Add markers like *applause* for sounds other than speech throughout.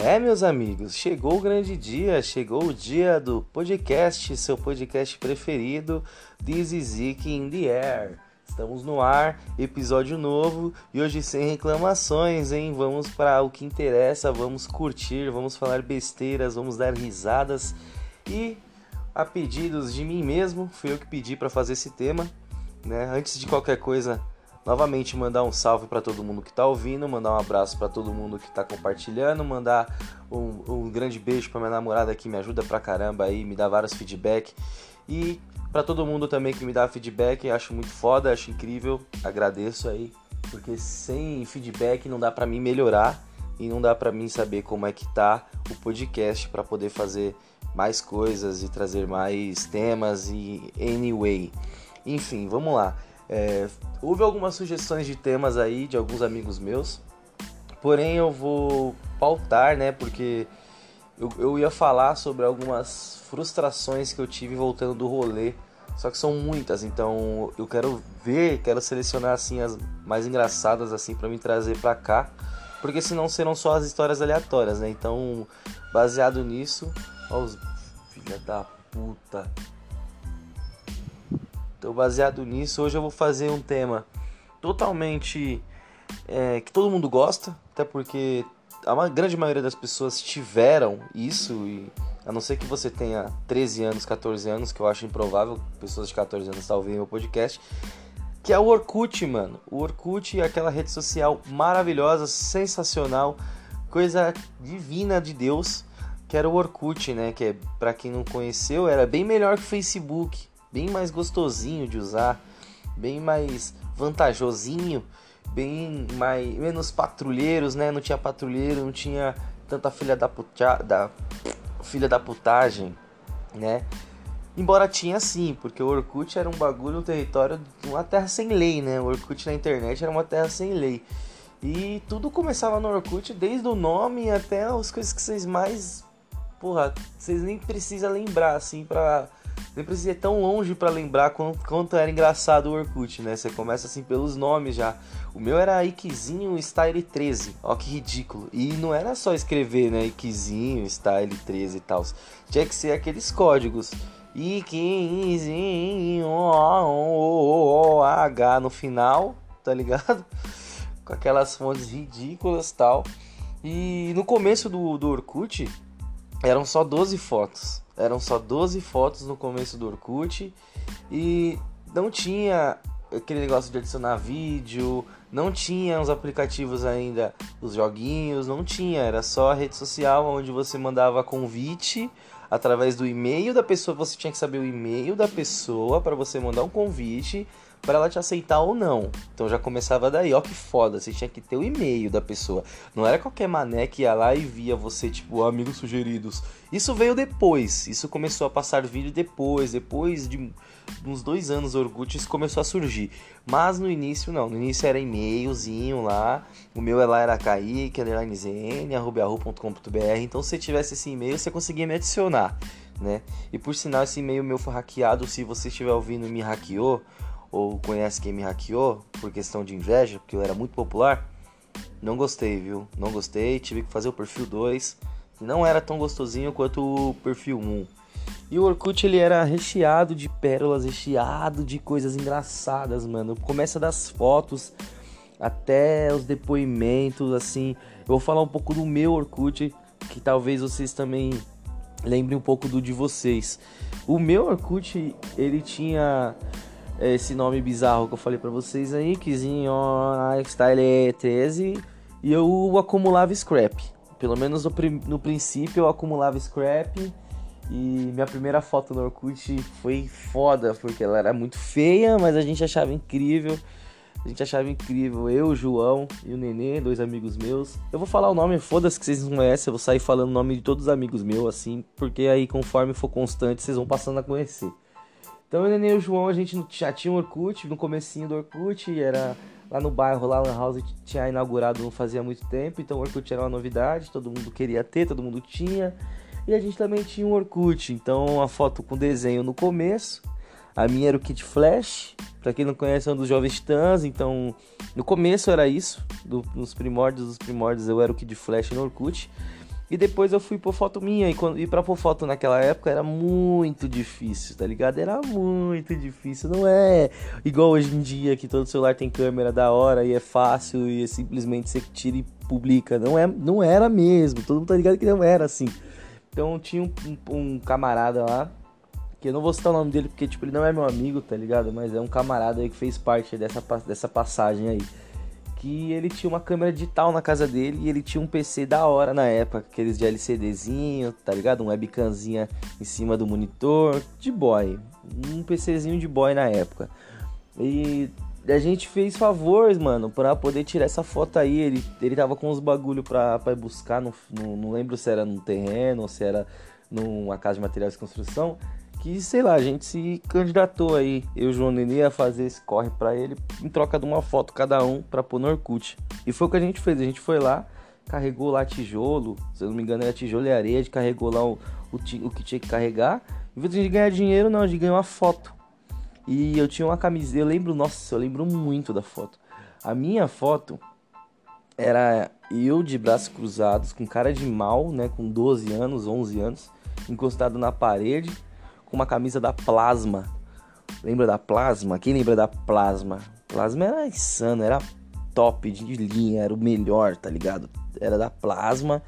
É, meus amigos, chegou o grande dia, chegou o dia do podcast, seu podcast preferido, This is Ike in the Air. Estamos no ar, episódio novo e hoje sem reclamações, hein? Vamos para o que interessa, vamos curtir, vamos falar besteiras, vamos dar risadas e a pedidos de mim mesmo, fui eu que pedi para fazer esse tema, né? Antes de qualquer coisa, Novamente mandar um salve para todo mundo que está ouvindo, mandar um abraço para todo mundo que está compartilhando, mandar um, um grande beijo para minha namorada que me ajuda pra caramba aí, me dá vários feedback e para todo mundo também que me dá feedback, acho muito foda, acho incrível, agradeço aí, porque sem feedback não dá para mim melhorar e não dá para mim saber como é que tá o podcast para poder fazer mais coisas e trazer mais temas e anyway. Enfim, vamos lá. É, houve algumas sugestões de temas aí de alguns amigos meus, porém eu vou pautar, né? Porque eu, eu ia falar sobre algumas frustrações que eu tive voltando do rolê, só que são muitas, então eu quero ver, quero selecionar assim as mais engraçadas assim para me trazer para cá, porque senão serão só as histórias aleatórias, né? Então, baseado nisso, ó os filha da puta. Então, baseado nisso, hoje eu vou fazer um tema totalmente é, que todo mundo gosta, até porque a grande maioria das pessoas tiveram isso, e a não ser que você tenha 13 anos, 14 anos, que eu acho improvável, pessoas de 14 anos talvez meu podcast, que é o Orkut, mano. O Orkut é aquela rede social maravilhosa, sensacional, coisa divina de Deus, que era o Orkut, né? Que é, para quem não conheceu, era bem melhor que o Facebook bem mais gostosinho de usar, bem mais vantajosinho, bem mais menos patrulheiros, né? Não tinha patrulheiro, não tinha tanta filha da puta, da filha da putagem, né? Embora tinha sim, porque o Orkut era um bagulho, um território, uma terra sem lei, né? O Orkut na internet era uma terra sem lei. E tudo começava no Orkut, desde o nome até as coisas que vocês mais. Porra, vocês nem precisam lembrar, assim, pra nem precisa ir tão longe para lembrar quanto, quanto, era engraçado o Orkut, né? Você começa assim pelos nomes já. O meu era Ikizinho Style 13, ó que ridículo. E não era só escrever, né? Ikizinho Style 13 e tal. Tinha que ser aqueles códigos. Ikizinho H no final, tá ligado? *laughs* Com aquelas fontes ridículas tal. E no começo do, do Orkut eram só 12 fotos. Eram só 12 fotos no começo do Orkut e não tinha aquele negócio de adicionar vídeo, não tinha os aplicativos ainda, os joguinhos, não tinha, era só a rede social onde você mandava convite através do e-mail da pessoa, você tinha que saber o e-mail da pessoa para você mandar um convite para ela te aceitar ou não. Então já começava daí, ó que foda, você tinha que ter o e-mail da pessoa. Não era qualquer mané que ia lá e via você, tipo, amigos sugeridos. Isso veio depois, isso começou a passar vídeo depois, depois de uns dois anos Orkut isso começou a surgir. Mas no início não, no início era e-mailzinho lá, o meu lá era kaique, então se tivesse esse e-mail você conseguia me adicionar, né? E por sinal esse e-mail meu foi hackeado, se você estiver ouvindo me hackeou, ou conhece quem me hackeou por questão de inveja, porque eu era muito popular, não gostei, viu? Não gostei, tive que fazer o perfil 2, que não era tão gostosinho quanto o perfil 1. E o Orkut ele era recheado de pérolas, recheado de coisas engraçadas, mano. Começa das fotos até os depoimentos, assim. Eu vou falar um pouco do meu Orkut, que talvez vocês também lembrem um pouco do de vocês. O meu Orkut, ele tinha esse nome bizarro que eu falei para vocês aí, Kizinho Style 13, e eu acumulava scrap. Pelo menos no, no princípio eu acumulava scrap. E minha primeira foto no Orkut foi foda, porque ela era muito feia, mas a gente achava incrível. A gente achava incrível. Eu, o João e o Nenê, dois amigos meus. Eu vou falar o nome, foda-se que vocês não conhecem. Eu vou sair falando o nome de todos os amigos meus, assim, porque aí conforme for constante, vocês vão passando a conhecer. Então eu e o João, a gente já tinha um Orkut, no comecinho do Orkut, era lá no bairro, lá na House tinha inaugurado não fazia muito tempo, então o Orkut era uma novidade, todo mundo queria ter, todo mundo tinha. E a gente também tinha um Orkut, então a foto com desenho no começo. A minha era o Kit Flash, para quem não conhece é um dos Jovens Titãs, então no começo era isso, do, nos primórdios dos primórdios eu era o Kid Flash no Orkut. E depois eu fui pôr foto minha. E, quando, e pra pôr foto naquela época era muito difícil, tá ligado? Era muito difícil. Não é igual hoje em dia que todo celular tem câmera da hora e é fácil e é simplesmente você tira e publica. Não, é, não era mesmo. Todo mundo tá ligado que não era assim. Então tinha um, um, um camarada lá. Que eu não vou citar o nome dele porque, tipo, ele não é meu amigo, tá ligado? Mas é um camarada aí que fez parte dessa, dessa passagem aí que ele tinha uma câmera digital na casa dele e ele tinha um PC da hora na época, aqueles de LCDzinho, tá ligado? Um webcamzinha em cima do monitor, de boy, um PCzinho de boy na época. E a gente fez favores, mano, pra poder tirar essa foto aí. Ele, ele tava com uns bagulho pra, pra buscar, no, no, não lembro se era no terreno ou se era numa casa de materiais de construção que, sei lá, a gente se candidatou aí, eu e o João Nenê, a fazer esse corre para ele em troca de uma foto cada um pra pôr no Orkut. E foi o que a gente fez, a gente foi lá, carregou lá tijolo, se eu não me engano era tijolo e areia, a gente carregou lá o, o, o que tinha que carregar. Em vez de ganhar dinheiro, não, a gente ganhou uma foto. E eu tinha uma camiseta, eu lembro, nossa, eu lembro muito da foto. A minha foto era eu de braços cruzados, com cara de mal, né, com 12 anos, 11 anos, encostado na parede com uma camisa da Plasma. Lembra da Plasma? Quem lembra da Plasma? Plasma era insano, era top de linha, era o melhor, tá ligado? Era da Plasma,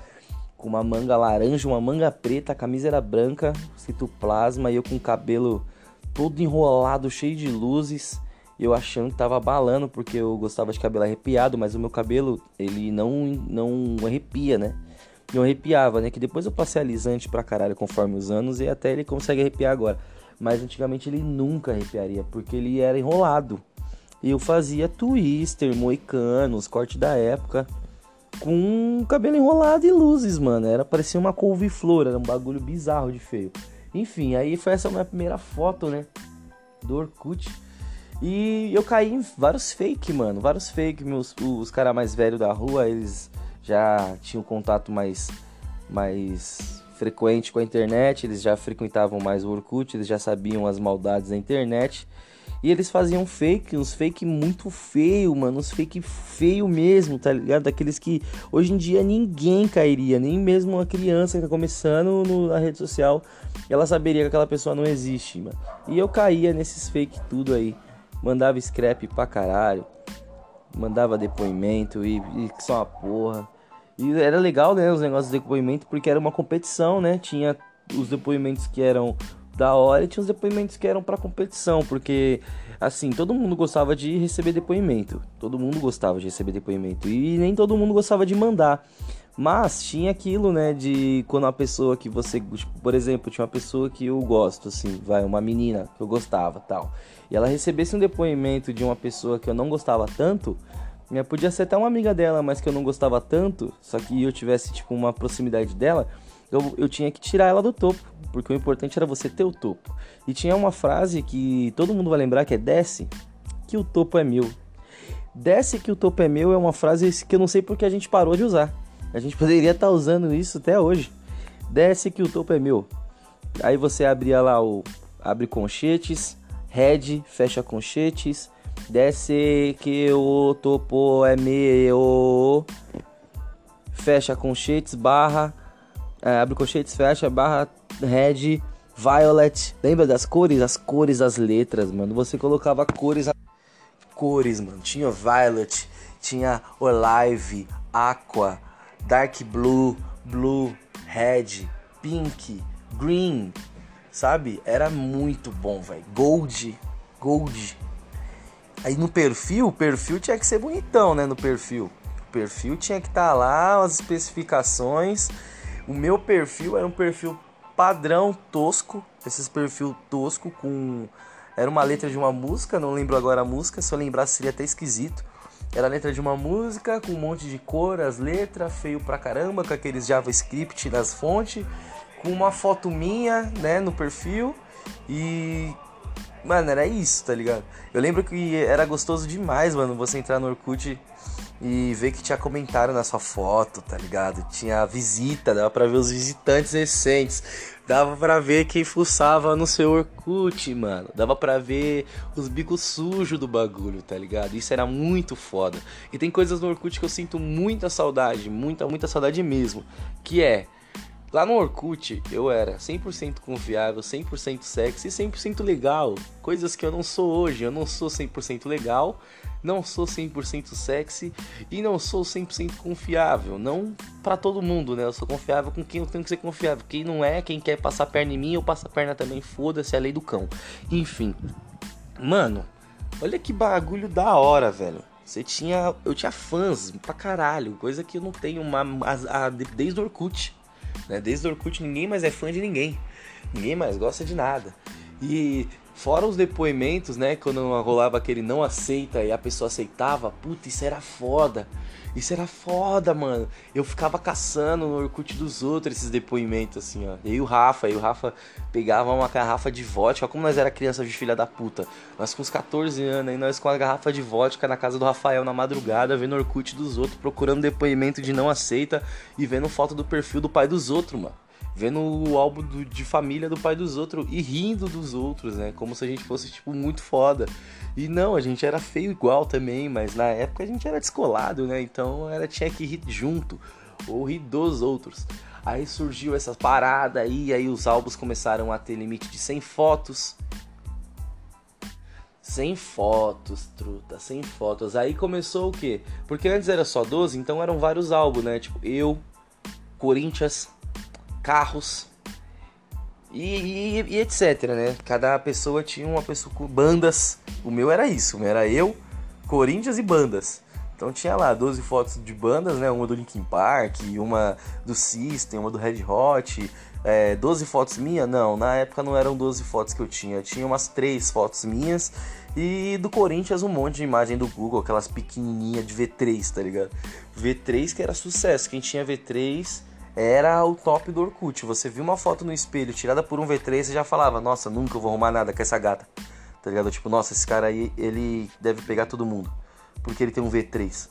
com uma manga laranja, uma manga preta, a camisa era branca, escrito Plasma, e eu com o cabelo todo enrolado, cheio de luzes. Eu achando que tava balando, porque eu gostava de cabelo arrepiado, mas o meu cabelo, ele não, não arrepia, né? Eu arrepiava, né? Que depois eu passei alisante pra caralho conforme os anos e até ele consegue arrepiar agora. Mas antigamente ele nunca arrepiaria, porque ele era enrolado. E eu fazia twister, moicanos, corte da época, com cabelo enrolado e luzes, mano. Era parecia uma couve-flor, era um bagulho bizarro de feio. Enfim, aí foi essa minha primeira foto, né? Do Orkut. E eu caí em vários fake, mano. Vários fake. Meus, os caras mais velhos da rua, eles já tinham contato mais, mais frequente com a internet, eles já frequentavam mais o Orkut, eles já sabiam as maldades da internet. E eles faziam fake, uns fake muito feio, mano, uns fake feio mesmo, tá ligado? Daqueles que hoje em dia ninguém cairia, nem mesmo uma criança que tá começando no, na rede social, ela saberia que aquela pessoa não existe, mano. E eu caía nesses fake tudo aí, mandava scrap pra caralho mandava depoimento e, e só uma porra. E era legal, né, os negócios de depoimento, porque era uma competição, né? Tinha os depoimentos que eram da hora e tinha os depoimentos que eram para competição, porque assim, todo mundo gostava de receber depoimento. Todo mundo gostava de receber depoimento e nem todo mundo gostava de mandar. Mas tinha aquilo, né, de quando uma pessoa que você, tipo, por exemplo, tinha uma pessoa que eu gosto, assim, vai, uma menina que eu gostava, tal, e ela recebesse um depoimento de uma pessoa que eu não gostava tanto, né, podia ser até uma amiga dela, mas que eu não gostava tanto, só que eu tivesse, tipo, uma proximidade dela, eu, eu tinha que tirar ela do topo, porque o importante era você ter o topo. E tinha uma frase que todo mundo vai lembrar que é desce, que o topo é meu. Desce que o topo é meu é uma frase que eu não sei porque a gente parou de usar. A gente poderia estar tá usando isso até hoje. Desce que o topo é meu. Aí você abria lá o abre conchetes, head, fecha conchetes, desce que o topo é meu. Fecha conchetes, barra, é, abre conchetes, fecha, barra, head, violet. Lembra das cores? As cores das letras, mano. Você colocava cores, cores, mano. Tinha violet, tinha olive, aqua, dark blue, blue, red, pink, green, sabe? Era muito bom, velho. Gold, gold. Aí no perfil, o perfil tinha que ser bonitão, né? No perfil. O perfil tinha que estar tá lá, as especificações. O meu perfil era um perfil padrão tosco, esses perfil tosco com era uma letra de uma música, não lembro agora a música, se eu lembrasse seria até esquisito. Era a letra de uma música com um monte de cor, as letras, feio pra caramba, com aqueles JavaScript nas fontes, com uma foto minha, né, no perfil. E. Mano, era isso, tá ligado? Eu lembro que era gostoso demais, mano, você entrar no Orkut e ver que tinha comentário na sua foto, tá ligado? Tinha visita, dava pra ver os visitantes recentes. Dava pra ver quem fuçava no seu Orkut, mano. Dava pra ver os bicos sujos do bagulho, tá ligado? Isso era muito foda. E tem coisas no Orkut que eu sinto muita saudade, muita, muita saudade mesmo. Que é, lá no Orkut eu era 100% confiável, 100% sexy e 100% legal. Coisas que eu não sou hoje. Eu não sou 100% legal não sou 100% sexy e não sou 100% confiável. Não para todo mundo, né? Eu sou confiável com quem eu tenho que ser confiável. Quem não é, quem quer passar perna em mim, eu passo a perna também. Foda-se, é a lei do cão. Enfim. Mano, olha que bagulho da hora, velho. Você tinha. Eu tinha fãs pra caralho. Coisa que eu não tenho uma, a, a, desde o Orkut. Né? Desde o Orkut ninguém mais é fã de ninguém. Ninguém mais gosta de nada. E Fora os depoimentos, né? Quando rolava aquele não aceita e a pessoa aceitava, puta, isso era foda. Isso era foda, mano. Eu ficava caçando no Orkut dos outros esses depoimentos, assim, ó. E o Rafa, e o Rafa pegava uma garrafa de vodka. Como nós era criança de filha da puta. Nós com uns 14 anos, aí nós com a garrafa de vodka na casa do Rafael na madrugada, vendo Orkut dos outros, procurando depoimento de não aceita e vendo foto do perfil do pai dos outros, mano vendo o álbum do, de família do pai dos outros e rindo dos outros, né? Como se a gente fosse, tipo, muito foda. E não, a gente era feio igual também, mas na época a gente era descolado, né? Então era, tinha que rir junto ou rir dos outros. Aí surgiu essa parada aí, aí os álbuns começaram a ter limite de 100 fotos. 100 fotos, truta, 100 fotos. Aí começou o quê? Porque antes era só 12, então eram vários álbuns, né? Tipo, eu, Corinthians, carros e, e, e, etc, né? Cada pessoa tinha uma pessoa com bandas. O meu era isso, o meu era eu, Corinthians e bandas. Então tinha lá 12 fotos de bandas, né? Uma do Linkin Park, uma do System, uma do Red Hot. É, 12 fotos minhas? Não, na época não eram 12 fotos que eu tinha. Tinha umas 3 fotos minhas. E do Corinthians um monte de imagem do Google, aquelas pequenininhas de V3, tá ligado? V3 que era sucesso. Quem tinha V3 era o top do Orkut. Você viu uma foto no espelho tirada por um V3, você já falava, nossa, nunca vou arrumar nada com essa gata. Tá ligado? Tipo, nossa, esse cara aí, ele deve pegar todo mundo. Porque ele tem um V3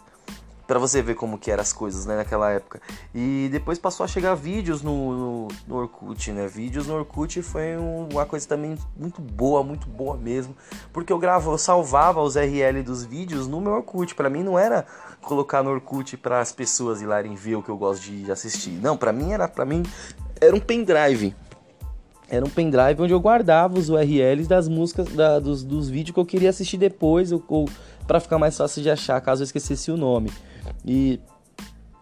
para você ver como que eram as coisas, né, naquela época. E depois passou a chegar vídeos no, no, no Orkut, né? Vídeos no Orkut foi uma coisa também muito boa, muito boa mesmo, porque eu gravo, eu salvava os RL dos vídeos no meu Orkut. Para mim não era colocar no Orkut para as pessoas irem ver o que eu gosto de assistir. Não, para mim era para mim era um pendrive. Era um pendrive onde eu guardava os URLs das músicas, da, dos, dos vídeos que eu queria assistir depois, ou, ou para ficar mais fácil de achar, caso eu esquecesse o nome. E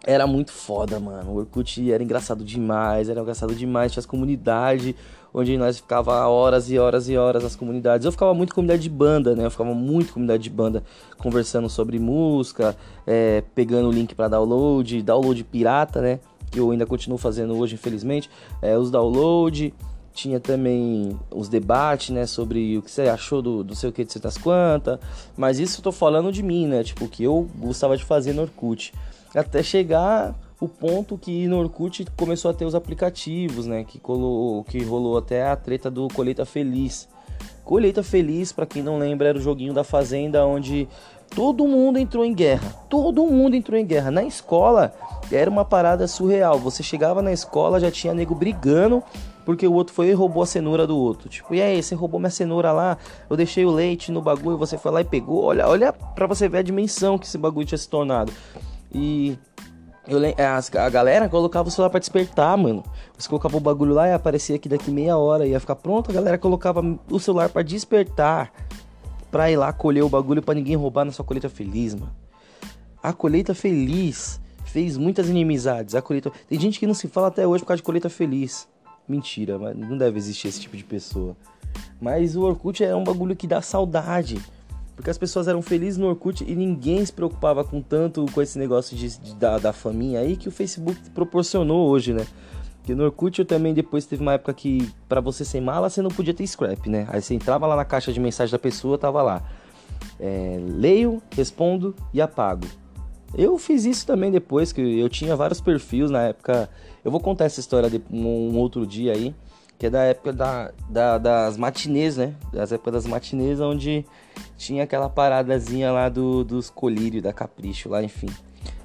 era muito foda, mano. O Orkut era engraçado demais, era engraçado demais. Tinha as comunidades onde nós ficava horas e horas e horas nas comunidades. Eu ficava muito com comunidade de banda, né? Eu ficava muito com comunidade de banda conversando sobre música, é, pegando o link para download, download pirata, né? Que eu ainda continuo fazendo hoje, infelizmente. É, os download. Tinha também os debates, né, sobre o que você achou do, do sei o que de certas quantas. Mas isso eu tô falando de mim, né, tipo, o que eu gostava de fazer no Orkut. Até chegar o ponto que no Orkut começou a ter os aplicativos, né, que, colou, que rolou até a treta do Colheita Feliz. Colheita Feliz, para quem não lembra, era o joguinho da Fazenda onde todo mundo entrou em guerra. Todo mundo entrou em guerra. Na escola era uma parada surreal. Você chegava na escola, já tinha nego brigando porque o outro foi e roubou a cenoura do outro. Tipo, e aí, você roubou minha cenoura lá, eu deixei o leite no bagulho, você foi lá e pegou. Olha, olha pra você ver a dimensão que esse bagulho tinha se tornado. E eu, a, galera colocava o celular pra despertar, mano. Você colocava o bagulho lá e aparecia que daqui meia hora ia ficar pronto. A galera colocava o celular para despertar. Pra ir lá colher o bagulho para ninguém roubar na sua colheita feliz, mano. A colheita feliz fez muitas inimizades. A colheita... Tem gente que não se fala até hoje por causa de colheita feliz. Mentira, mas não deve existir esse tipo de pessoa. Mas o Orkut é um bagulho que dá saudade. Porque as pessoas eram felizes no Orkut e ninguém se preocupava com tanto com esse negócio de, de da, da faminha aí que o Facebook proporcionou hoje, né? Porque no Orkut eu também depois teve uma época que para você sem mala você não podia ter scrap, né? Aí você entrava lá na caixa de mensagem da pessoa, tava lá. É, leio, respondo e apago. Eu fiz isso também depois, que eu tinha vários perfis na época. Eu vou contar essa história de um outro dia aí. que é da época da, da, das matinês, né? Das épocas das matinês, onde tinha aquela paradazinha lá do, dos colírios, da Capricho, lá, enfim.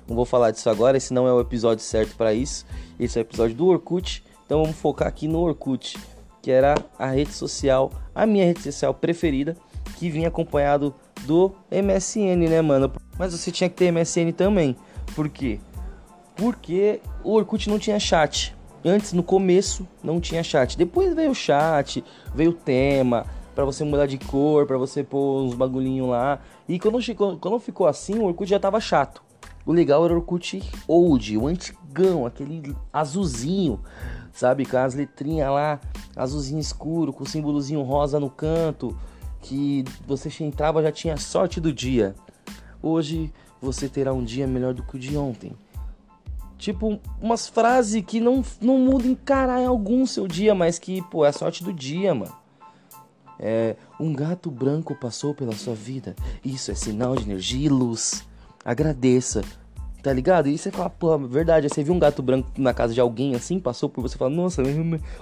Não vou falar disso agora, esse não é o episódio certo para isso. Esse é o episódio do Orkut, então vamos focar aqui no Orkut, que era a rede social, a minha rede social preferida, que vinha acompanhado do MSN, né, mano? Mas você tinha que ter MSN também. Por quê? Porque o Orkut não tinha chat. Antes, no começo, não tinha chat. Depois veio o chat, veio o tema, para você mudar de cor, para você pôr uns bagulhinhos lá. E quando ficou, quando ficou assim, o Orkut já tava chato. O legal era o Orkut Old, o antigão, aquele azulzinho, sabe? Com as letrinhas lá, azulzinho escuro, com o símbolozinho rosa no canto, que você entrava já tinha sorte do dia. Hoje você terá um dia melhor do que o de ontem. Tipo, umas frases que não, não mudam em caralho algum seu dia, mas que, pô, é sorte do dia, mano. É, um gato branco passou pela sua vida. Isso é sinal de energia e luz. Agradeça. Tá ligado? E você fala, pô, verdade. Você viu um gato branco na casa de alguém assim, passou por você e fala, nossa,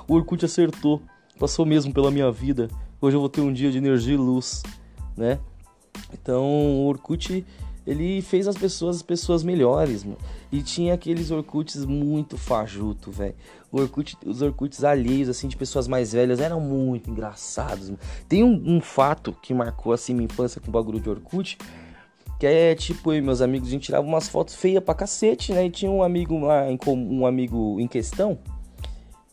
o Orkut acertou. Passou mesmo pela minha vida. Hoje eu vou ter um dia de energia e luz, né? Então, o Orkut ele fez as pessoas as pessoas melhores, mano. E tinha aqueles Orkuts muito fajuto, velho. Orkut, os Orkuts alheios, assim, de pessoas mais velhas, eram muito engraçados. Mano. Tem um, um, fato que marcou, assim, minha infância com o bagulho de Orkut, que é, tipo, eu meus amigos, a gente tirava umas fotos feias pra cacete, né? E tinha um amigo lá, um amigo em questão,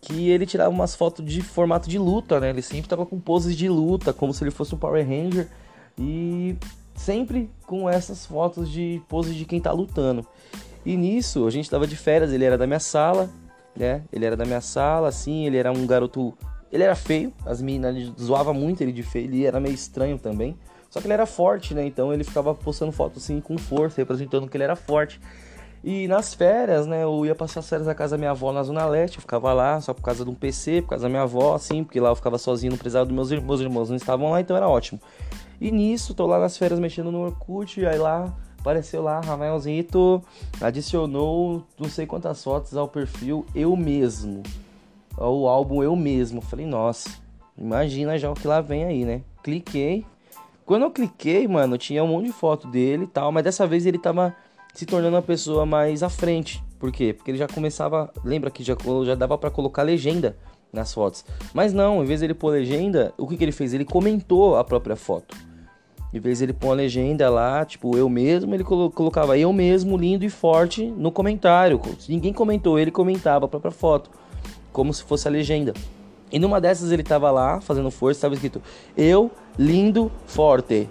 que ele tirava umas fotos de formato de luta, né? Ele sempre tava com poses de luta, como se ele fosse um Power Ranger. E sempre com essas fotos de pose de quem tá lutando. E nisso, a gente tava de férias, ele era da minha sala, né? Ele era da minha sala, assim, ele era um garoto. Ele era feio, as meninas zoavam muito ele de feio, ele era meio estranho também. Só que ele era forte, né? Então ele ficava postando fotos assim com força, representando que ele era forte. E nas férias, né, eu ia passar as férias na casa da minha avó na Zona Leste, eu ficava lá só por causa de um PC, por causa da minha avó, assim, porque lá eu ficava sozinho, não precisava dos meus irmãos, meus irmãos não estavam lá, então era ótimo. E nisso, tô lá nas férias mexendo no Orkut, aí lá apareceu lá, Rafaelzito adicionou não sei quantas fotos ao perfil eu mesmo. Ao álbum eu mesmo. Falei, nossa, imagina já o que lá vem aí, né? Cliquei. Quando eu cliquei, mano, tinha um monte de foto dele e tal, mas dessa vez ele tava se tornando uma pessoa mais à frente. Por quê? Porque ele já começava, lembra que já, já dava para colocar legenda nas fotos. Mas não, em vez ele pôr legenda, o que, que ele fez? Ele comentou a própria foto. Em vez ele pôr uma legenda lá, tipo, eu mesmo, ele colocava eu mesmo, lindo e forte, no comentário. Se ninguém comentou, ele comentava a própria foto, como se fosse a legenda. E numa dessas ele tava lá, fazendo força, estava escrito eu, lindo, forte.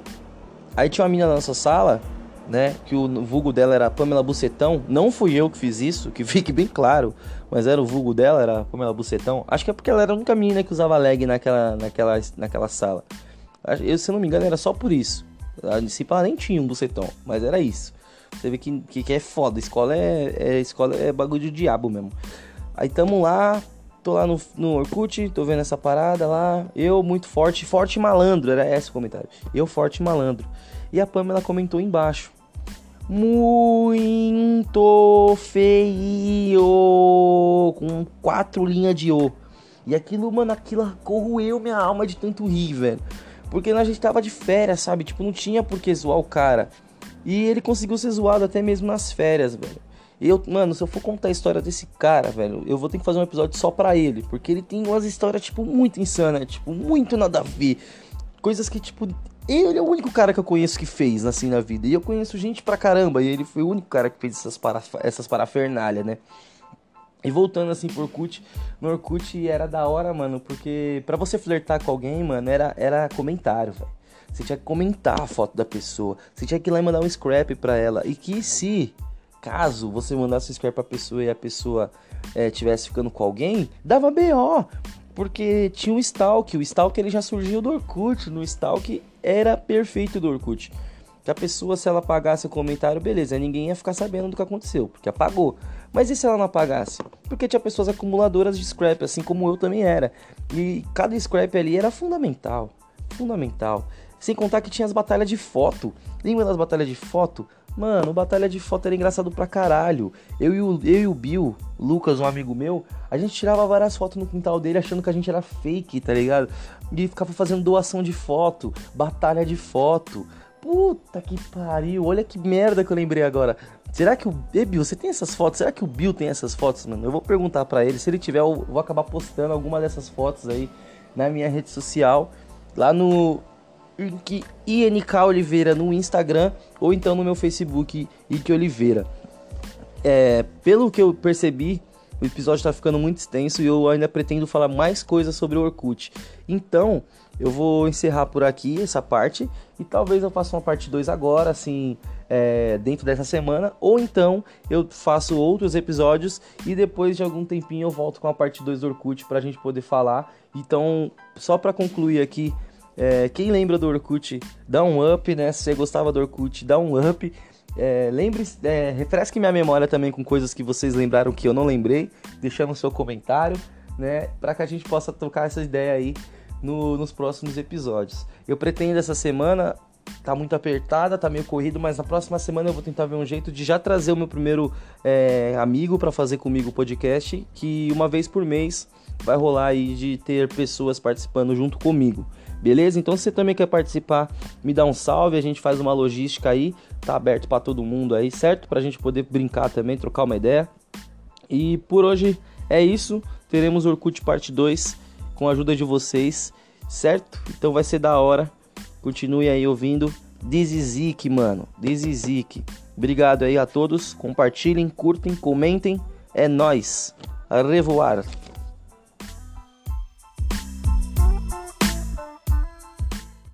Aí tinha uma menina na nossa sala, né, que o vulgo dela era Pamela Bucetão. Não fui eu que fiz isso, que *laughs* fique bem claro, mas era o vulgo dela, era Pamela Bucetão. Acho que é porque ela era a única menina que usava leg naquela, naquela, naquela sala. Eu, se não me engano, era só por isso. A discípula nem tinha um bucetão, mas era isso. Você vê que, que, que é foda. Escola é, é, escola é bagulho de diabo mesmo. Aí tamo lá, tô lá no, no Orkut, tô vendo essa parada lá. Eu muito forte, forte malandro, era esse o comentário. Eu forte malandro. E a Pamela comentou embaixo. Muito feio! Com quatro linhas de O. E aquilo, mano, aquilo corroeu minha alma de tanto rir, velho. Porque a gente tava de férias, sabe? Tipo, não tinha por que zoar o cara. E ele conseguiu ser zoado até mesmo nas férias, velho. Eu, mano, se eu for contar a história desse cara, velho, eu vou ter que fazer um episódio só pra ele. Porque ele tem umas histórias, tipo, muito insanas, tipo, muito nada a ver. Coisas que, tipo, ele é o único cara que eu conheço que fez, assim, na vida. E eu conheço gente pra caramba. E ele foi o único cara que fez essas, para, essas parafernália, né? E voltando assim pro Orkut, no Orkut era da hora, mano, porque para você flertar com alguém, mano, era, era comentário, velho. Você tinha que comentar a foto da pessoa, você tinha que ir lá e mandar um scrap pra ela. E que se, caso você mandasse um scrap pra pessoa e a pessoa é, ficando com alguém, dava BO. Porque tinha o Stalk, o Stalk ele já surgiu do Orkut, no Stalk era perfeito do Orkut. Que a pessoa, se ela apagasse o comentário, beleza, ninguém ia ficar sabendo do que aconteceu, porque apagou. Mas e se ela não apagasse? Porque tinha pessoas acumuladoras de scrap, assim como eu também era. E cada scrap ali era fundamental. Fundamental. Sem contar que tinha as batalhas de foto. Lembra das batalhas de foto? Mano, batalha de foto era engraçado pra caralho. Eu e o, eu e o Bill, Lucas, um amigo meu, a gente tirava várias fotos no quintal dele achando que a gente era fake, tá ligado? E ficava fazendo doação de foto, batalha de foto. Puta que pariu, olha que merda que eu lembrei agora. Será que o. Ei, Bill, você tem essas fotos? Será que o Bill tem essas fotos, mano? Eu vou perguntar para ele. Se ele tiver, eu vou acabar postando alguma dessas fotos aí na minha rede social. Lá no INK Oliveira no Instagram ou então no meu Facebook IK Oliveira. É, pelo que eu percebi, o episódio está ficando muito extenso e eu ainda pretendo falar mais coisas sobre o Orkut. Então, eu vou encerrar por aqui essa parte e talvez eu faça uma parte 2 agora, assim, é, dentro dessa semana, ou então eu faço outros episódios e depois de algum tempinho eu volto com a parte 2 do Orkut para a gente poder falar. Então, só para concluir aqui, é, quem lembra do Orkut, dá um up, né? Se você gostava do Orkut, dá um up. É, lembre, é, refresque minha memória também com coisas que vocês lembraram que eu não lembrei, deixando seu comentário, né? Para que a gente possa tocar essa ideia aí no, nos próximos episódios. Eu pretendo essa semana tá muito apertada, tá meio corrido, mas na próxima semana eu vou tentar ver um jeito de já trazer o meu primeiro é, amigo para fazer comigo o podcast, que uma vez por mês vai rolar aí de ter pessoas participando junto comigo. Beleza? Então se você também quer participar, me dá um salve, a gente faz uma logística aí, tá aberto para todo mundo aí, certo? Pra gente poder brincar também, trocar uma ideia. E por hoje é isso. Teremos Orkut parte 2 com a ajuda de vocês, certo? Então vai ser da hora. Continue aí ouvindo. Dizizik, mano. Dizizik. Obrigado aí a todos. Compartilhem, curtem, comentem. É nós. A revoar.